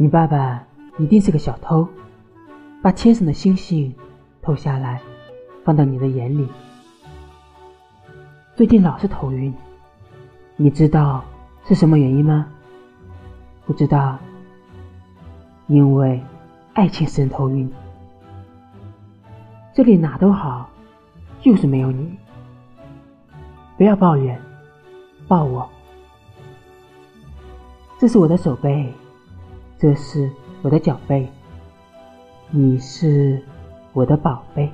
你爸爸一定是个小偷，把天上的星星偷下来，放到你的眼里。最近老是头晕，你知道是什么原因吗？不知道，因为爱情使人头晕。这里哪都好，就是没有你。不要抱怨，抱我。这是我的手背。这是我的脚背，你是我的宝贝。